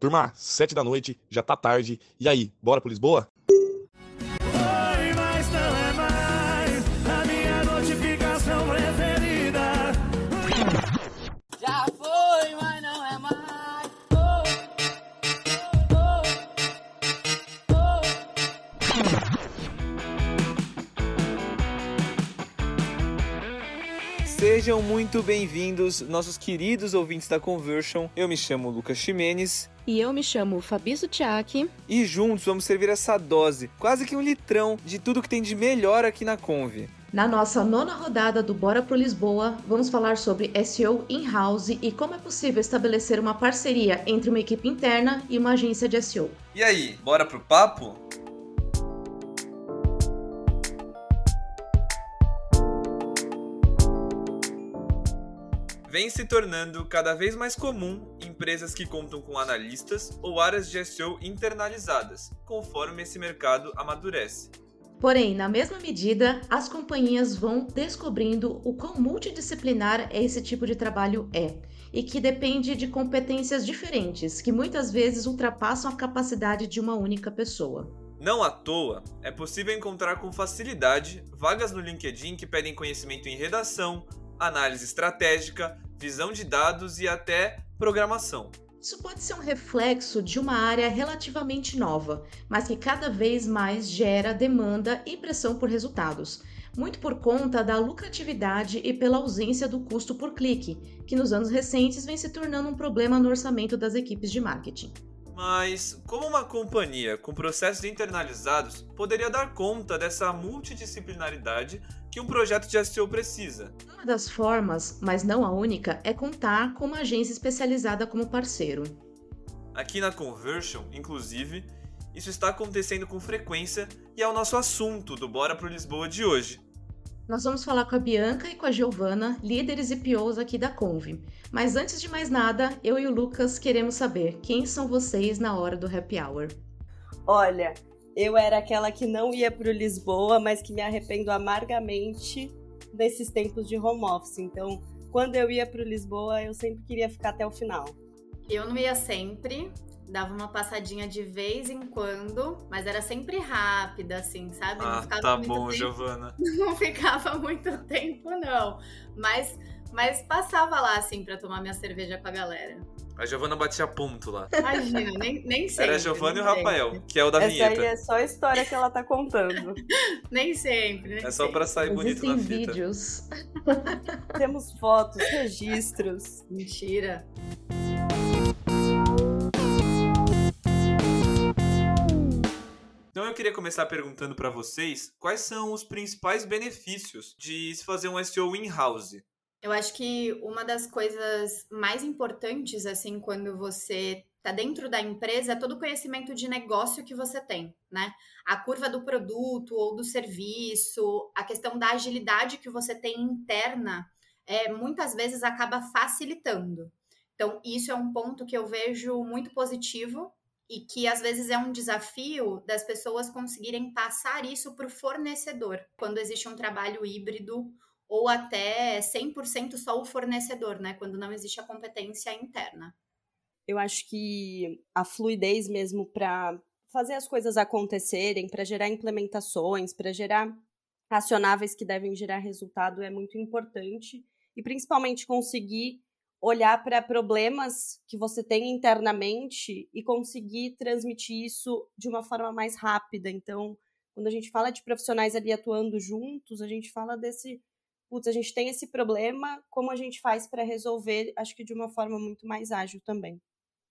Turma, sete da noite, já tá tarde. E aí, bora pro Lisboa? Sejam muito bem-vindos, nossos queridos ouvintes da Conversion. Eu me chamo Lucas Ximenes E eu me chamo Fabi Sutiaki. e juntos vamos servir essa dose, quase que um litrão, de tudo que tem de melhor aqui na Conve. Na nossa nona rodada do Bora pro Lisboa, vamos falar sobre SEO in-house e como é possível estabelecer uma parceria entre uma equipe interna e uma agência de SEO. E aí, bora pro papo? Vem se tornando cada vez mais comum empresas que contam com analistas ou áreas de SEO internalizadas, conforme esse mercado amadurece. Porém, na mesma medida, as companhias vão descobrindo o quão multidisciplinar esse tipo de trabalho é e que depende de competências diferentes, que muitas vezes ultrapassam a capacidade de uma única pessoa. Não à toa, é possível encontrar com facilidade vagas no LinkedIn que pedem conhecimento em redação, análise estratégica, visão de dados e até programação. Isso pode ser um reflexo de uma área relativamente nova, mas que cada vez mais gera demanda e pressão por resultados, muito por conta da lucratividade e pela ausência do custo por clique, que nos anos recentes vem se tornando um problema no orçamento das equipes de marketing. Mas como uma companhia com processos internalizados poderia dar conta dessa multidisciplinaridade que um projeto de SEO precisa? Uma das formas, mas não a única, é contar com uma agência especializada como parceiro. Aqui na Conversion, inclusive, isso está acontecendo com frequência e é o nosso assunto do Bora pro Lisboa de hoje. Nós vamos falar com a Bianca e com a Giovana, líderes e POs aqui da Conve. Mas antes de mais nada, eu e o Lucas queremos saber quem são vocês na hora do happy hour. Olha, eu era aquela que não ia pro Lisboa, mas que me arrependo amargamente desses tempos de home office. Então, quando eu ia pro Lisboa, eu sempre queria ficar até o final. Eu não ia sempre, dava uma passadinha de vez em quando, mas era sempre rápida, assim, sabe? Ah, não ficava tá muito bom, tempo, Giovana. Não ficava muito tempo, não. Mas, mas passava lá, assim, pra tomar minha cerveja com a galera. A Giovana batia ponto lá. Imagina, nem, nem sempre. Era a Giovana e o Rafael, sempre. que é o da Essa vinheta. aí é só a história que ela tá contando. Nem sempre, nem É só pra sair bonito Existem na fita. vídeos. Temos fotos, registros. Mentira. Queria começar perguntando pra vocês quais são os principais benefícios de se fazer um SEO in-house. Eu acho que uma das coisas mais importantes, assim, quando você tá dentro da empresa, é todo o conhecimento de negócio que você tem, né? A curva do produto ou do serviço, a questão da agilidade que você tem interna, é, muitas vezes acaba facilitando. Então, isso é um ponto que eu vejo muito positivo e que às vezes é um desafio das pessoas conseguirem passar isso para o fornecedor, quando existe um trabalho híbrido ou até 100% só o fornecedor, né? Quando não existe a competência interna. Eu acho que a fluidez mesmo para fazer as coisas acontecerem, para gerar implementações, para gerar acionáveis que devem gerar resultado é muito importante e principalmente conseguir olhar para problemas que você tem internamente e conseguir transmitir isso de uma forma mais rápida. Então, quando a gente fala de profissionais ali atuando juntos, a gente fala desse putz, a gente tem esse problema, como a gente faz para resolver, acho que de uma forma muito mais ágil também.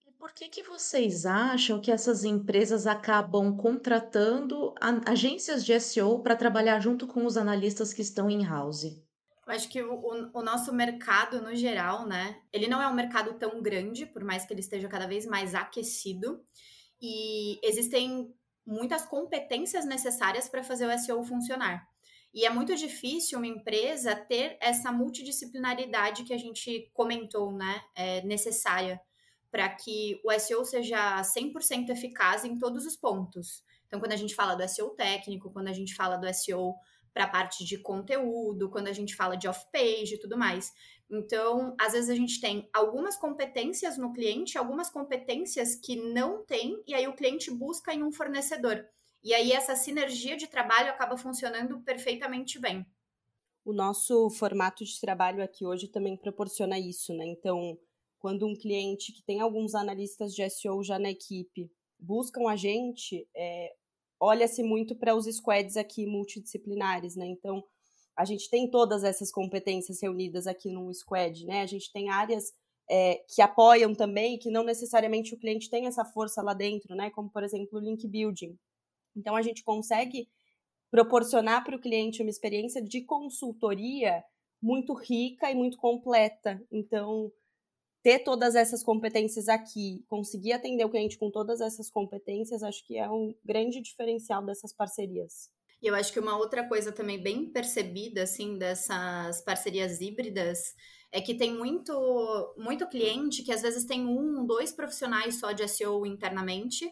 E por que, que vocês acham que essas empresas acabam contratando agências de SEO para trabalhar junto com os analistas que estão in-house? Eu acho que o, o- o nosso mercado, no geral, né? Ele não é um mercado tão grande, por mais que ele esteja cada vez mais aquecido. E existem muitas competências necessárias para fazer o SEO funcionar. E é muito difícil uma empresa ter essa multidisciplinaridade que a gente comentou, né? É necessária para que o SEO seja 100% eficaz em todos os pontos. Então, quando a gente fala do SEO técnico, quando a gente fala do SEO para a parte de conteúdo, quando a gente fala de off-page e tudo mais. Então, às vezes a gente tem algumas competências no cliente, algumas competências que não tem, e aí o cliente busca em um fornecedor. E aí essa sinergia de trabalho acaba funcionando perfeitamente bem. O nosso formato de trabalho aqui hoje também proporciona isso, né? Então, quando um cliente que tem alguns analistas de SEO já na equipe buscam a gente, é, olha-se muito para os squads aqui multidisciplinares, né? Então, a gente tem todas essas competências reunidas aqui no squad, né? A gente tem áreas é, que apoiam também, que não necessariamente o cliente tem essa força lá dentro, né? Como, por exemplo, o link building. Então, a gente consegue proporcionar para o cliente uma experiência de consultoria muito rica e muito completa. Então, ter todas essas competências aqui, conseguir atender o cliente com todas essas competências, acho que é um grande diferencial dessas parcerias. E eu acho que uma outra coisa também bem percebida, assim, dessas parcerias híbridas é que tem muito, muito cliente que às vezes tem um, dois profissionais só de SEO internamente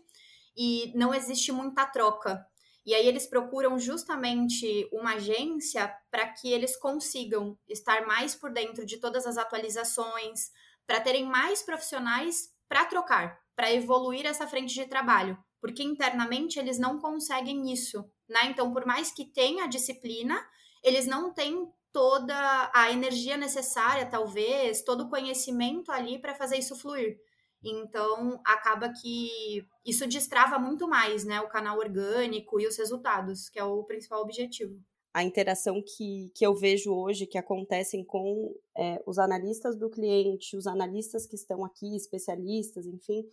e não existe muita troca. E aí eles procuram justamente uma agência para que eles consigam estar mais por dentro de todas as atualizações, para terem mais profissionais para trocar, para evoluir essa frente de trabalho, porque internamente eles não conseguem isso né? Então, por mais que tenha a disciplina, eles não têm toda a energia necessária, talvez, todo o conhecimento ali para fazer isso fluir. Então, acaba que isso destrava muito mais, né? O canal orgânico e os resultados, que é o principal objetivo. A interação que, que eu vejo hoje, que acontecem com é, os analistas do cliente, os analistas que estão aqui, especialistas, enfim,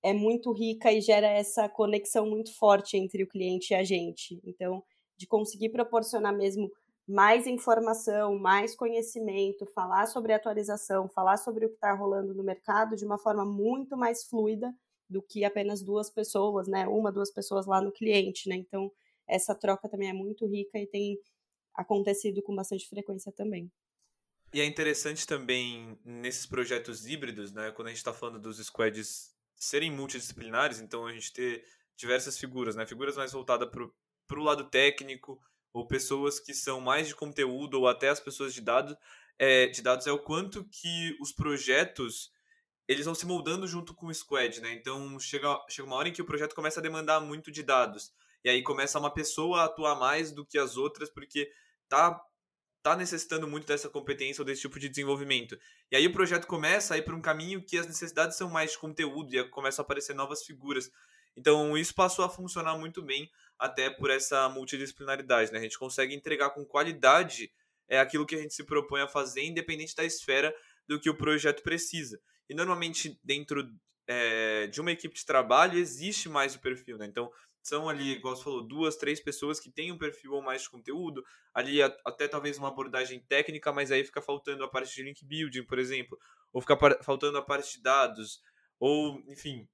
é muito rica e gera essa conexão muito forte entre o cliente e a gente. Então, de conseguir proporcionar mesmo mais informação, mais conhecimento, falar sobre atualização, falar sobre o que está rolando no mercado de uma forma muito mais fluida do que apenas duas pessoas, né? Uma, duas pessoas lá no cliente, né? Então, essa troca também é muito rica e tem acontecido com bastante frequência também. E é interessante também nesses projetos híbridos, né? Quando a gente está falando dos squads serem multidisciplinares, então a gente ter diversas figuras, né? Figuras mais voltadas para o lado técnico, ou pessoas que são mais de conteúdo, ou até as pessoas de dados, é, de dados é o quanto que os projetos eles vão se moldando junto com o squad, né? Então chega, chega uma hora em que o projeto começa a demandar muito de dados. E aí começa uma pessoa a atuar mais do que as outras, porque tá está necessitando muito dessa competência ou desse tipo de desenvolvimento. E aí o projeto começa a ir para um caminho que as necessidades são mais de conteúdo e começam a aparecer novas figuras. Então isso passou a funcionar muito bem até por essa multidisciplinaridade. Né? A gente consegue entregar com qualidade é aquilo que a gente se propõe a fazer, independente da esfera do que o projeto precisa. E normalmente dentro é, de uma equipe de trabalho existe mais o perfil. Né? Então são ali, igual você falou, duas, três pessoas que têm um perfil ou mais de conteúdo, ali até talvez uma abordagem técnica, mas aí fica faltando a parte de link building, por exemplo, ou fica faltando a parte de dados, ou, enfim,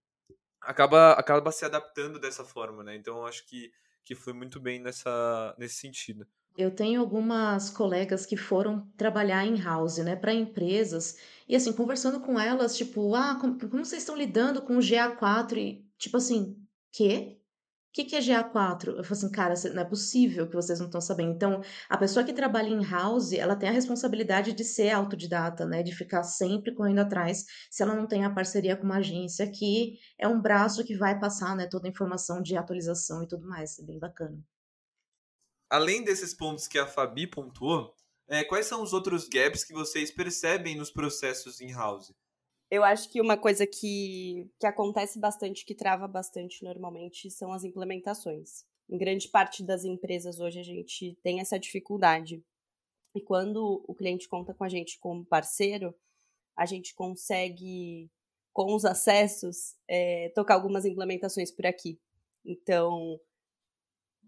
acaba, acaba se adaptando dessa forma, né? Então, eu acho que, que foi muito bem nessa, nesse sentido. Eu tenho algumas colegas que foram trabalhar em house, né, para empresas, e assim, conversando com elas, tipo, ah, como, como vocês estão lidando com o GA4? E, tipo assim, quê? O que, que é GA4? Eu falei assim, cara, não é possível que vocês não estão sabendo. Então, a pessoa que trabalha em house, ela tem a responsabilidade de ser autodidata, né? De ficar sempre correndo atrás, se ela não tem a parceria com uma agência que é um braço que vai passar, né, toda a informação de atualização e tudo mais. É bem bacana. Além desses pontos que a Fabi pontuou, é, quais são os outros gaps que vocês percebem nos processos in house? Eu acho que uma coisa que, que acontece bastante, que trava bastante normalmente, são as implementações. Em grande parte das empresas hoje a gente tem essa dificuldade. E quando o cliente conta com a gente como parceiro, a gente consegue, com os acessos, é, tocar algumas implementações por aqui. Então,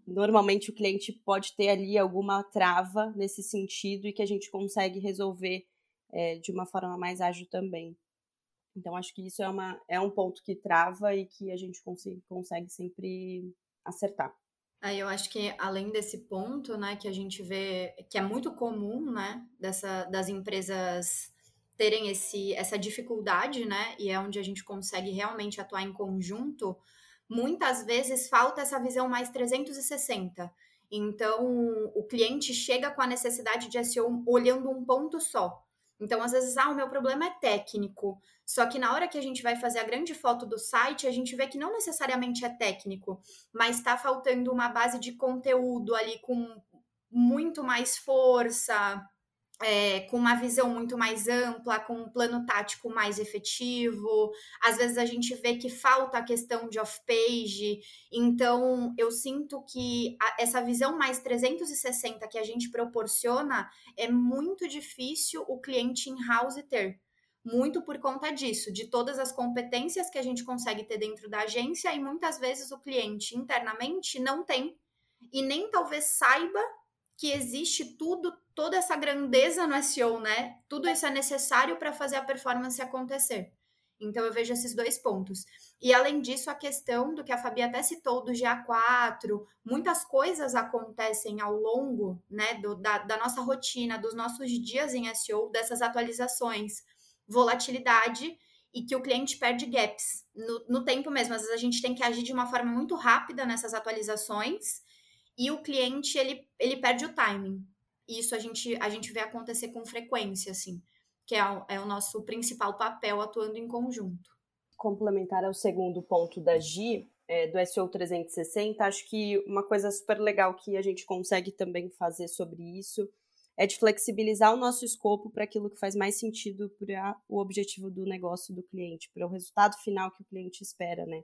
normalmente o cliente pode ter ali alguma trava nesse sentido e que a gente consegue resolver é, de uma forma mais ágil também. Então, acho que isso é, uma, é um ponto que trava e que a gente consegue, consegue sempre acertar. Aí eu acho que além desse ponto, né, que a gente vê que é muito comum, né, dessa, das empresas terem esse, essa dificuldade, né, e é onde a gente consegue realmente atuar em conjunto, muitas vezes falta essa visão mais 360. Então, o cliente chega com a necessidade de SEO olhando um ponto só. Então, às vezes, ah, o meu problema é técnico. Só que na hora que a gente vai fazer a grande foto do site, a gente vê que não necessariamente é técnico, mas está faltando uma base de conteúdo ali com muito mais força, é, com uma visão muito mais ampla, com um plano tático mais efetivo. Às vezes a gente vê que falta a questão de off-page. Então, eu sinto que a, essa visão mais 360 que a gente proporciona é muito difícil o cliente in-house ter. Muito por conta disso, de todas as competências que a gente consegue ter dentro da agência e muitas vezes o cliente internamente não tem e nem talvez saiba que existe tudo, toda essa grandeza no SEO, né? Tudo isso é necessário para fazer a performance acontecer. Então eu vejo esses dois pontos. E além disso, a questão do que a Fabi até citou do GA4, muitas coisas acontecem ao longo né, do, da, da nossa rotina, dos nossos dias em SEO, dessas atualizações, volatilidade e que o cliente perde gaps no, no tempo mesmo. Às vezes a gente tem que agir de uma forma muito rápida nessas atualizações e o cliente ele, ele perde o timing. Isso a gente, a gente vê acontecer com frequência, assim, que é o, é o nosso principal papel atuando em conjunto. Complementar ao segundo ponto da Gi, é, do SEO 360, acho que uma coisa super legal que a gente consegue também fazer sobre isso é de flexibilizar o nosso escopo para aquilo que faz mais sentido para o objetivo do negócio do cliente, para o resultado final que o cliente espera, né?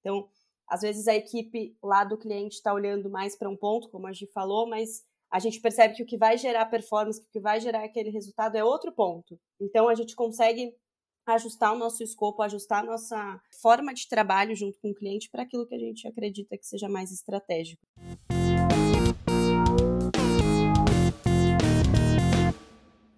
Então, às vezes a equipe lá do cliente está olhando mais para um ponto, como a gente falou, mas a gente percebe que o que vai gerar performance, que o que vai gerar aquele resultado é outro ponto. Então a gente consegue ajustar o nosso escopo, ajustar a nossa forma de trabalho junto com o cliente para aquilo que a gente acredita que seja mais estratégico.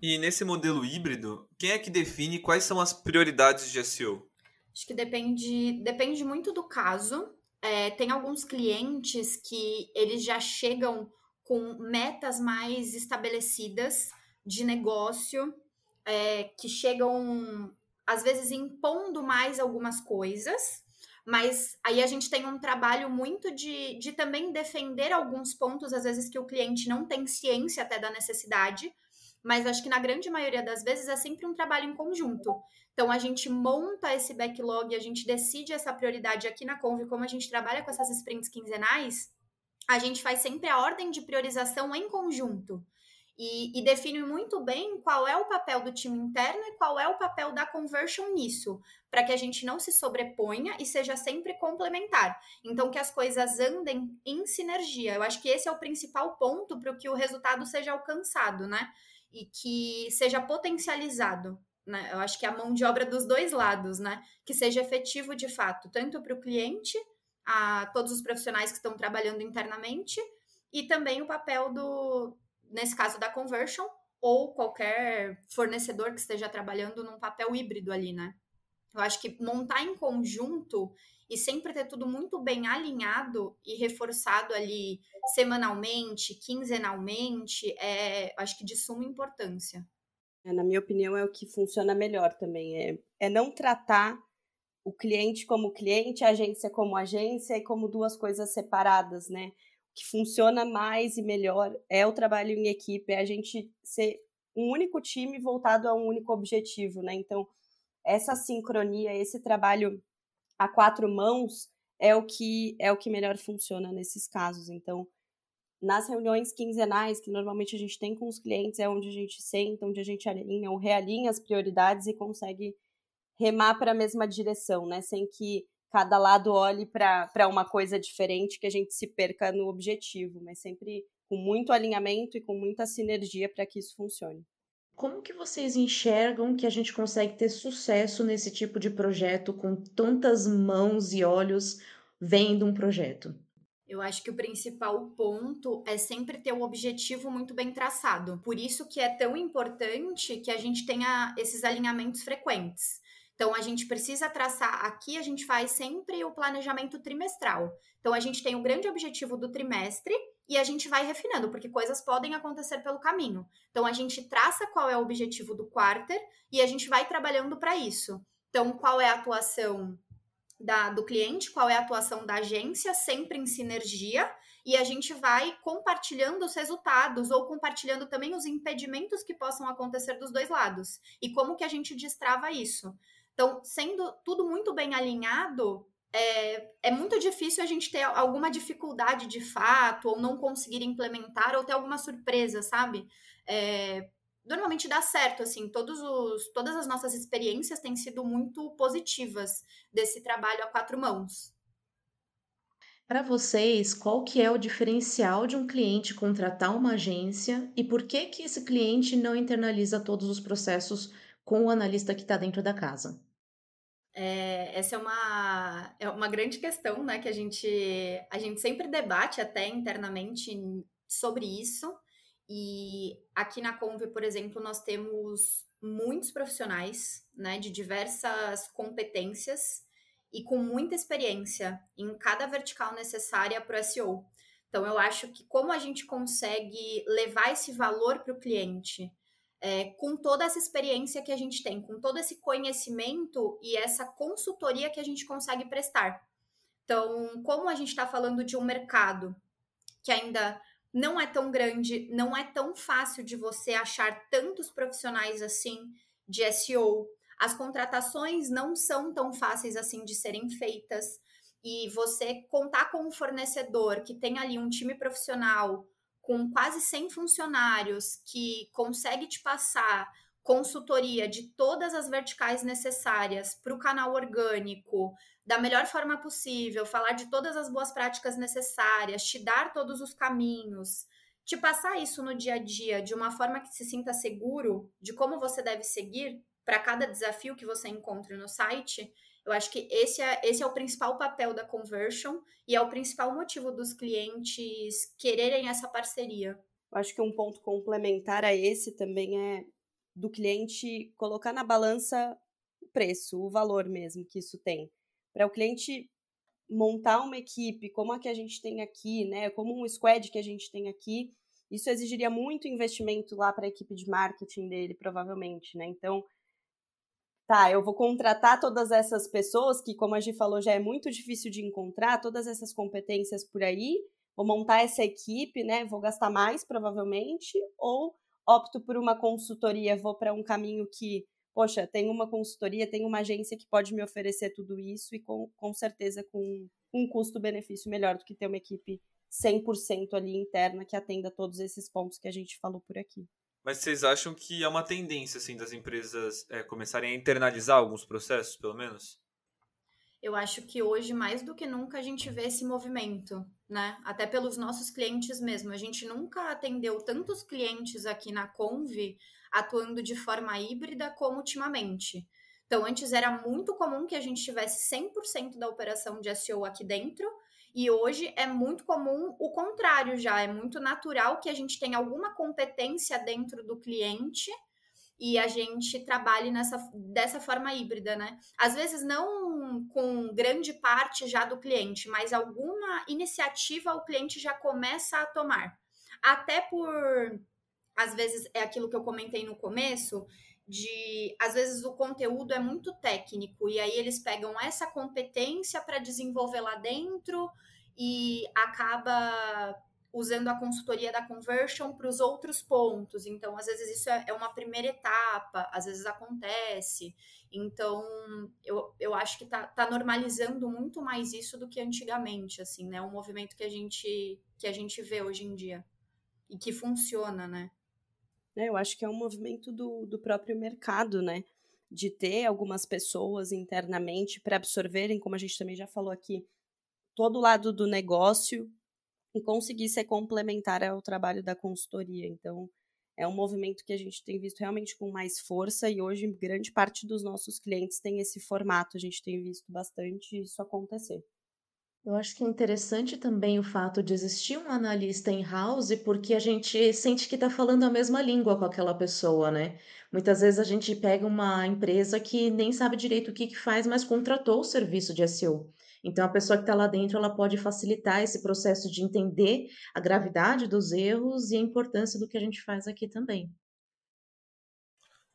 E nesse modelo híbrido, quem é que define quais são as prioridades de SEO? Acho que depende, depende muito do caso. É, tem alguns clientes que eles já chegam com metas mais estabelecidas de negócio, é, que chegam, às vezes, impondo mais algumas coisas, mas aí a gente tem um trabalho muito de, de também defender alguns pontos, às vezes, que o cliente não tem ciência até da necessidade, mas acho que na grande maioria das vezes é sempre um trabalho em conjunto. Então a gente monta esse backlog, a gente decide essa prioridade aqui na Conv, como a gente trabalha com essas sprints quinzenais, a gente faz sempre a ordem de priorização em conjunto. E, e, define muito bem qual é o papel do time interno e qual é o papel da conversion nisso, para que a gente não se sobreponha e seja sempre complementar. Então, que as coisas andem em sinergia. Eu acho que esse é o principal ponto para que o resultado seja alcançado, né? e que seja potencializado. Né? Eu acho que é a mão de obra dos dois lados, né? Que seja efetivo de fato, tanto para o cliente, a todos os profissionais que estão trabalhando internamente, e também o papel do, nesse caso, da conversion, ou qualquer fornecedor que esteja trabalhando num papel híbrido ali, né? Eu acho que montar em conjunto e sempre ter tudo muito bem alinhado e reforçado ali semanalmente, quinzenalmente, é, acho que de suma importância. É, na minha opinião, é o que funciona melhor também. É, é não tratar o cliente como cliente, a agência como agência e como duas coisas separadas, né? O que funciona mais e melhor é o trabalho em equipe, é a gente ser um único time voltado a um único objetivo, né? Então, essa sincronia, esse trabalho a quatro mãos é o que é o que melhor funciona nesses casos. Então, nas reuniões quinzenais que normalmente a gente tem com os clientes, é onde a gente senta, onde a gente alinha ou realinha as prioridades e consegue remar para a mesma direção, né? Sem que cada lado olhe para uma coisa diferente, que a gente se perca no objetivo, mas sempre com muito alinhamento e com muita sinergia para que isso funcione. Como que vocês enxergam que a gente consegue ter sucesso nesse tipo de projeto com tantas mãos e olhos vendo um projeto? Eu acho que o principal ponto é sempre ter o objetivo muito bem traçado. Por isso que é tão importante que a gente tenha esses alinhamentos frequentes. Então a gente precisa traçar aqui, a gente faz sempre o planejamento trimestral. Então a gente tem o grande objetivo do trimestre e a gente vai refinando, porque coisas podem acontecer pelo caminho. Então a gente traça qual é o objetivo do quarter e a gente vai trabalhando para isso. Então, qual é a atuação da, do cliente, qual é a atuação da agência, sempre em sinergia, e a gente vai compartilhando os resultados ou compartilhando também os impedimentos que possam acontecer dos dois lados e como que a gente destrava isso. Então, sendo tudo muito bem alinhado, é, é muito difícil a gente ter alguma dificuldade de fato, ou não conseguir implementar, ou ter alguma surpresa, sabe? É, normalmente dá certo, assim, todos os, todas as nossas experiências têm sido muito positivas desse trabalho a quatro mãos. Para vocês, qual que é o diferencial de um cliente contratar uma agência e por que que esse cliente não internaliza todos os processos com o analista que está dentro da casa? É, essa é uma, é uma grande questão, né? Que a gente, a gente sempre debate até internamente sobre isso. E aqui na Conve, por exemplo, nós temos muitos profissionais, né, de diversas competências e com muita experiência em cada vertical necessária para o SEO. Então, eu acho que como a gente consegue levar esse valor para o cliente é, com toda essa experiência que a gente tem, com todo esse conhecimento e essa consultoria que a gente consegue prestar. Então, como a gente está falando de um mercado que ainda não é tão grande, não é tão fácil de você achar tantos profissionais assim de SEO, as contratações não são tão fáceis assim de serem feitas. E você contar com um fornecedor que tem ali um time profissional com quase 100 funcionários que consegue te passar consultoria de todas as verticais necessárias para o canal orgânico da melhor forma possível, falar de todas as boas práticas necessárias, te dar todos os caminhos, te passar isso no dia a dia de uma forma que se sinta seguro de como você deve seguir para cada desafio que você encontre no site, eu acho que esse é, esse é o principal papel da conversion e é o principal motivo dos clientes quererem essa parceria. Eu acho que um ponto complementar a esse também é do cliente colocar na balança o preço, o valor mesmo que isso tem. Para o cliente montar uma equipe como a que a gente tem aqui, né, como um squad que a gente tem aqui, isso exigiria muito investimento lá para a equipe de marketing dele, provavelmente, né? Então, tá, eu vou contratar todas essas pessoas, que, como a gente falou, já é muito difícil de encontrar, todas essas competências por aí, vou montar essa equipe, né? Vou gastar mais, provavelmente, ou opto por uma consultoria, vou para um caminho que, poxa, tem uma consultoria, tem uma agência que pode me oferecer tudo isso e com, com certeza com um custo-benefício melhor do que ter uma equipe 100% ali interna que atenda todos esses pontos que a gente falou por aqui. Mas vocês acham que é uma tendência assim das empresas é, começarem a internalizar alguns processos, pelo menos? Eu acho que hoje, mais do que nunca, a gente vê esse movimento, né? Até pelos nossos clientes mesmo. A gente nunca atendeu tantos clientes aqui na Conve atuando de forma híbrida como ultimamente. Então, antes era muito comum que a gente tivesse 100% da operação de SEO aqui dentro, e hoje é muito comum o contrário já, é muito natural que a gente tenha alguma competência dentro do cliente e a gente trabalhe nessa, dessa forma híbrida, né? Às vezes não com grande parte já do cliente, mas alguma iniciativa o cliente já começa a tomar. Até por, às vezes, é aquilo que eu comentei no começo, de às vezes o conteúdo é muito técnico e aí eles pegam essa competência para desenvolver lá dentro e acaba usando a consultoria da conversion para os outros pontos. Então, às vezes isso é, é uma primeira etapa, às vezes acontece. Então, eu, eu acho que está tá normalizando muito mais isso do que antigamente, assim, né? Um movimento que a gente que a gente vê hoje em dia e que funciona, né? É, eu acho que é um movimento do, do próprio mercado, né? De ter algumas pessoas internamente para absorverem, como a gente também já falou aqui, todo o lado do negócio e conseguir ser complementar ao trabalho da consultoria. Então, é um movimento que a gente tem visto realmente com mais força e hoje grande parte dos nossos clientes tem esse formato. A gente tem visto bastante isso acontecer. Eu acho que é interessante também o fato de existir um analista in-house, porque a gente sente que está falando a mesma língua com aquela pessoa, né? Muitas vezes a gente pega uma empresa que nem sabe direito o que, que faz, mas contratou o serviço de SEO. Então, a pessoa que está lá dentro, ela pode facilitar esse processo de entender a gravidade dos erros e a importância do que a gente faz aqui também.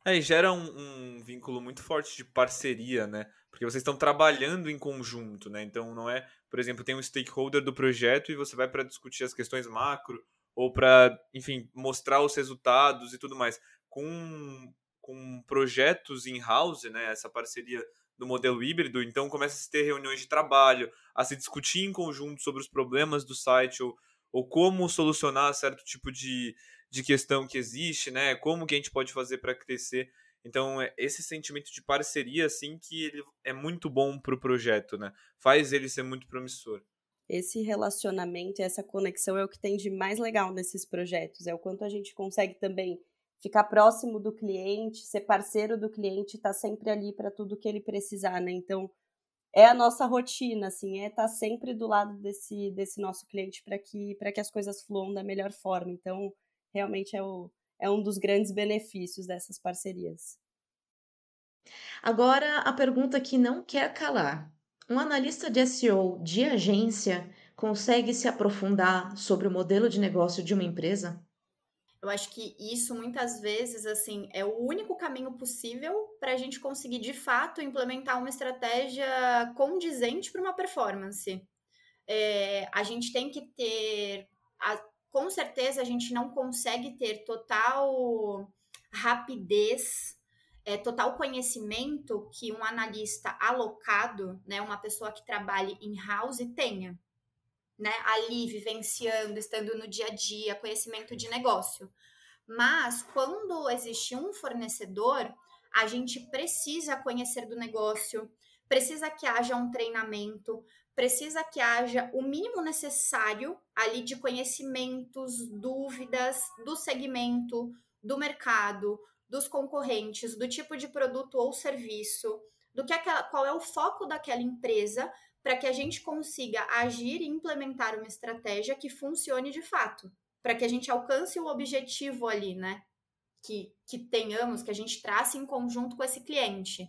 É, e gera um, um vínculo muito forte de parceria, né? Porque vocês estão trabalhando em conjunto, né? Então não é, por exemplo, tem um stakeholder do projeto e você vai para discutir as questões macro ou para, enfim, mostrar os resultados e tudo mais. Com, com projetos in-house, né? Essa parceria do modelo híbrido, então começa a se ter reuniões de trabalho, a se discutir em conjunto sobre os problemas do site ou, ou como solucionar certo tipo de, de questão que existe, né? Como que a gente pode fazer para crescer. Então, é esse sentimento de parceria, assim, que ele é muito bom para o projeto, né? Faz ele ser muito promissor. Esse relacionamento e essa conexão é o que tem de mais legal nesses projetos. É o quanto a gente consegue também ficar próximo do cliente, ser parceiro do cliente, estar tá sempre ali para tudo que ele precisar, né? Então, é a nossa rotina, assim, é estar tá sempre do lado desse, desse nosso cliente para que, que as coisas fluam da melhor forma. Então, realmente é, o, é um dos grandes benefícios dessas parcerias. Agora, a pergunta que não quer calar. Um analista de SEO de agência consegue se aprofundar sobre o modelo de negócio de uma empresa? Eu acho que isso muitas vezes assim é o único caminho possível para a gente conseguir de fato implementar uma estratégia condizente para uma performance. É, a gente tem que ter, a, com certeza a gente não consegue ter total rapidez, é, total conhecimento que um analista alocado, né, uma pessoa que trabalhe em house tenha né, ali vivenciando, estando no dia a dia, conhecimento de negócio. Mas quando existe um fornecedor, a gente precisa conhecer do negócio, precisa que haja um treinamento, precisa que haja o mínimo necessário ali de conhecimentos, dúvidas do segmento, do mercado, dos concorrentes, do tipo de produto ou serviço, do que aquela, qual é o foco daquela empresa para que a gente consiga agir e implementar uma estratégia que funcione de fato, para que a gente alcance o objetivo ali, né? Que, que tenhamos, que a gente trace em conjunto com esse cliente.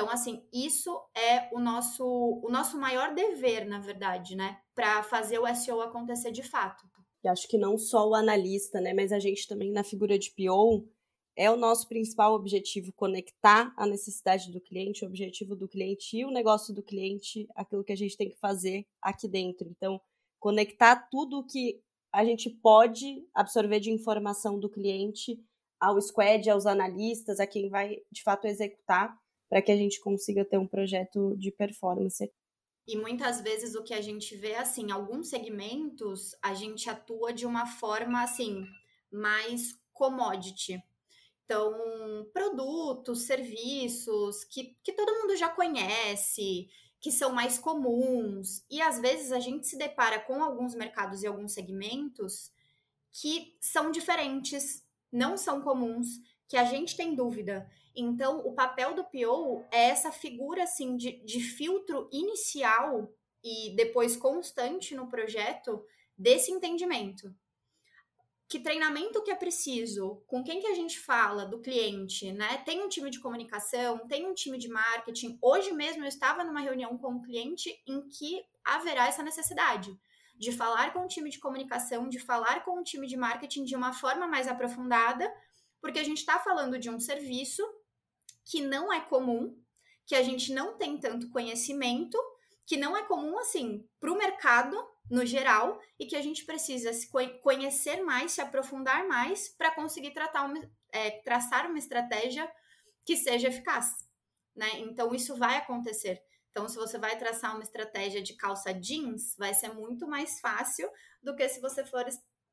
Então, assim, isso é o nosso, o nosso maior dever, na verdade, né? Para fazer o SEO acontecer de fato. E acho que não só o analista, né? Mas a gente também, na figura de PO, é o nosso principal objetivo conectar a necessidade do cliente, o objetivo do cliente e o negócio do cliente, aquilo que a gente tem que fazer aqui dentro. Então, conectar tudo o que a gente pode absorver de informação do cliente ao squad, aos analistas, a quem vai de fato executar, para que a gente consiga ter um projeto de performance. E muitas vezes o que a gente vê assim, alguns segmentos a gente atua de uma forma assim mais commodity, então, produtos, serviços que, que todo mundo já conhece, que são mais comuns, e às vezes a gente se depara com alguns mercados e alguns segmentos que são diferentes, não são comuns, que a gente tem dúvida. Então, o papel do PO é essa figura assim de, de filtro inicial e depois constante no projeto desse entendimento que treinamento que é preciso, com quem que a gente fala do cliente, né? Tem um time de comunicação, tem um time de marketing. Hoje mesmo eu estava numa reunião com um cliente em que haverá essa necessidade de falar com o time de comunicação, de falar com o time de marketing de uma forma mais aprofundada, porque a gente está falando de um serviço que não é comum, que a gente não tem tanto conhecimento, que não é comum assim para o mercado no geral e que a gente precisa se conhecer mais, se aprofundar mais para conseguir tratar uma, é, traçar uma estratégia que seja eficaz, né? Então isso vai acontecer. Então, se você vai traçar uma estratégia de calça jeans, vai ser muito mais fácil do que se você for,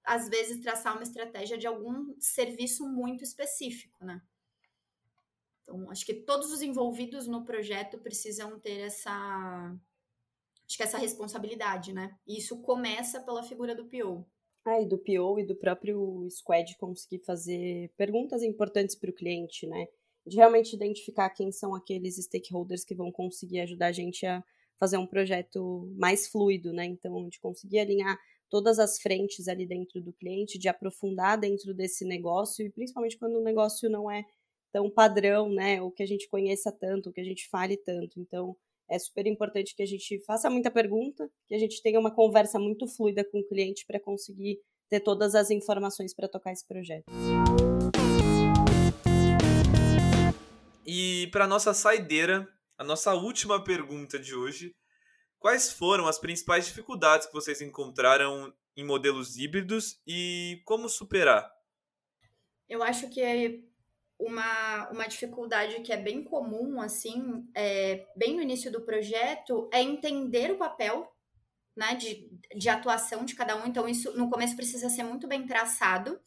às vezes, traçar uma estratégia de algum serviço muito específico, né? Então, acho que todos os envolvidos no projeto precisam ter essa acho que essa responsabilidade, né? E isso começa pela figura do PO. Ah, e do PO e do próprio squad conseguir fazer perguntas importantes para o cliente, né? De realmente identificar quem são aqueles stakeholders que vão conseguir ajudar a gente a fazer um projeto mais fluido, né? Então, de conseguir alinhar todas as frentes ali dentro do cliente, de aprofundar dentro desse negócio, e principalmente quando o negócio não é tão padrão, né? O que a gente conheça tanto, o que a gente fale tanto. Então, é super importante que a gente faça muita pergunta, que a gente tenha uma conversa muito fluida com o cliente para conseguir ter todas as informações para tocar esse projeto. E para nossa saideira, a nossa última pergunta de hoje. Quais foram as principais dificuldades que vocês encontraram em modelos híbridos e como superar? Eu acho que uma, uma dificuldade que é bem comum, assim, é, bem no início do projeto, é entender o papel né, de, de atuação de cada um. Então, isso no começo precisa ser muito bem traçado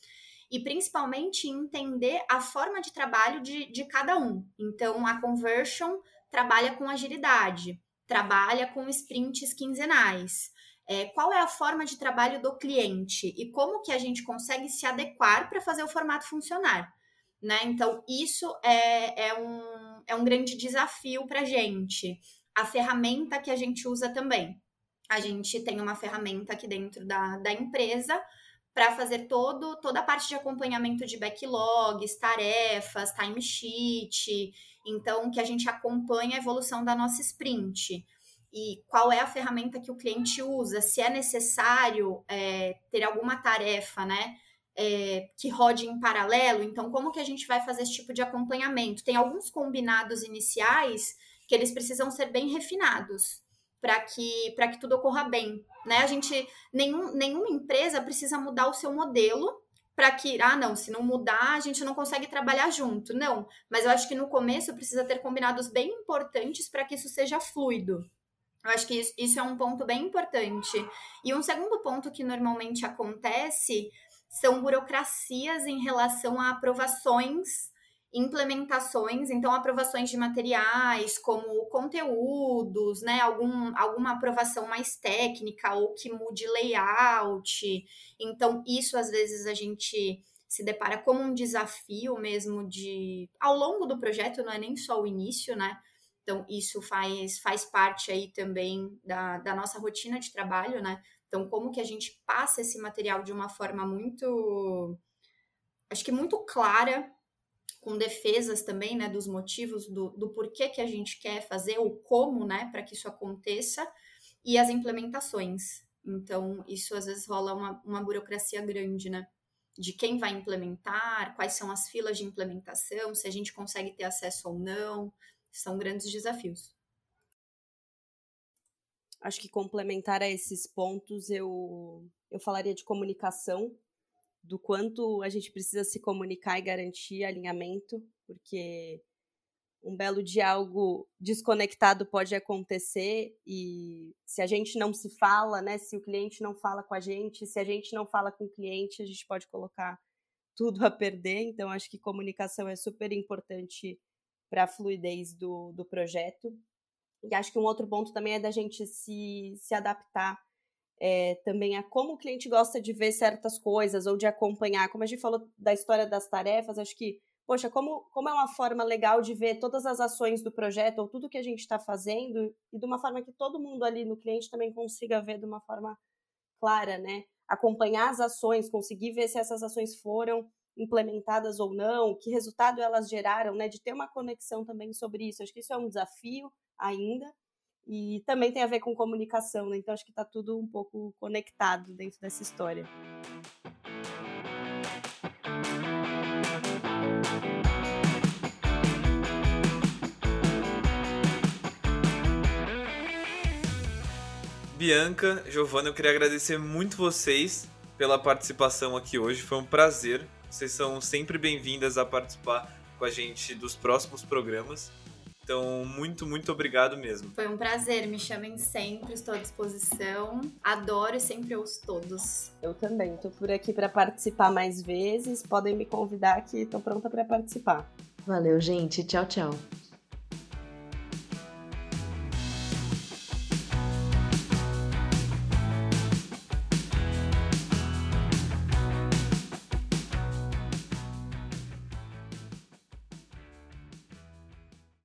e principalmente entender a forma de trabalho de, de cada um. Então, a conversion trabalha com agilidade, trabalha com sprints quinzenais. É, qual é a forma de trabalho do cliente e como que a gente consegue se adequar para fazer o formato funcionar. Né? Então, isso é, é, um, é um grande desafio para a gente. A ferramenta que a gente usa também. A gente tem uma ferramenta aqui dentro da, da empresa para fazer todo, toda a parte de acompanhamento de backlogs, tarefas, timesheet, então que a gente acompanha a evolução da nossa sprint. E qual é a ferramenta que o cliente usa, se é necessário é, ter alguma tarefa, né? É, que rode em paralelo, então como que a gente vai fazer esse tipo de acompanhamento? Tem alguns combinados iniciais que eles precisam ser bem refinados para que, que tudo ocorra bem. Né? A gente, nenhum, nenhuma empresa precisa mudar o seu modelo para que, ah, não, se não mudar, a gente não consegue trabalhar junto. Não, mas eu acho que no começo precisa ter combinados bem importantes para que isso seja fluido. Eu acho que isso é um ponto bem importante. E um segundo ponto que normalmente acontece são burocracias em relação a aprovações implementações, então aprovações de materiais, como conteúdos, né, algum, alguma aprovação mais técnica ou que mude layout. Então, isso às vezes a gente se depara como um desafio mesmo de ao longo do projeto, não é nem só o início, né? Então, isso faz, faz parte aí também da, da nossa rotina de trabalho, né? Então, como que a gente passa esse material de uma forma muito, acho que muito clara com defesas também, né, dos motivos do, do porquê que a gente quer fazer ou como, né, para que isso aconteça, e as implementações. Então, isso às vezes rola uma, uma burocracia grande, né? De quem vai implementar, quais são as filas de implementação, se a gente consegue ter acesso ou não, são grandes desafios. Acho que complementar a esses pontos, eu, eu falaria de comunicação, do quanto a gente precisa se comunicar e garantir alinhamento, porque um belo diálogo desconectado pode acontecer e se a gente não se fala, né, se o cliente não fala com a gente, se a gente não fala com o cliente, a gente pode colocar tudo a perder. Então, acho que comunicação é super importante para a fluidez do, do projeto. E acho que um outro ponto também é da gente se, se adaptar é, também a como o cliente gosta de ver certas coisas ou de acompanhar. Como a gente falou da história das tarefas, acho que, poxa, como, como é uma forma legal de ver todas as ações do projeto ou tudo que a gente está fazendo e de uma forma que todo mundo ali no cliente também consiga ver de uma forma clara, né? Acompanhar as ações, conseguir ver se essas ações foram implementadas ou não, que resultado elas geraram, né? De ter uma conexão também sobre isso. Acho que isso é um desafio ainda, e também tem a ver com comunicação, né? Então acho que está tudo um pouco conectado dentro dessa história. Bianca, Giovana, eu queria agradecer muito vocês pela participação aqui hoje. Foi um prazer. Vocês são sempre bem-vindas a participar com a gente dos próximos programas. Então, muito, muito obrigado mesmo. Foi um prazer, me chamem sempre, estou à disposição. Adoro e sempre ouço todos. Eu também, estou por aqui para participar mais vezes. Podem me convidar que estou pronta para participar. Valeu, gente. Tchau, tchau.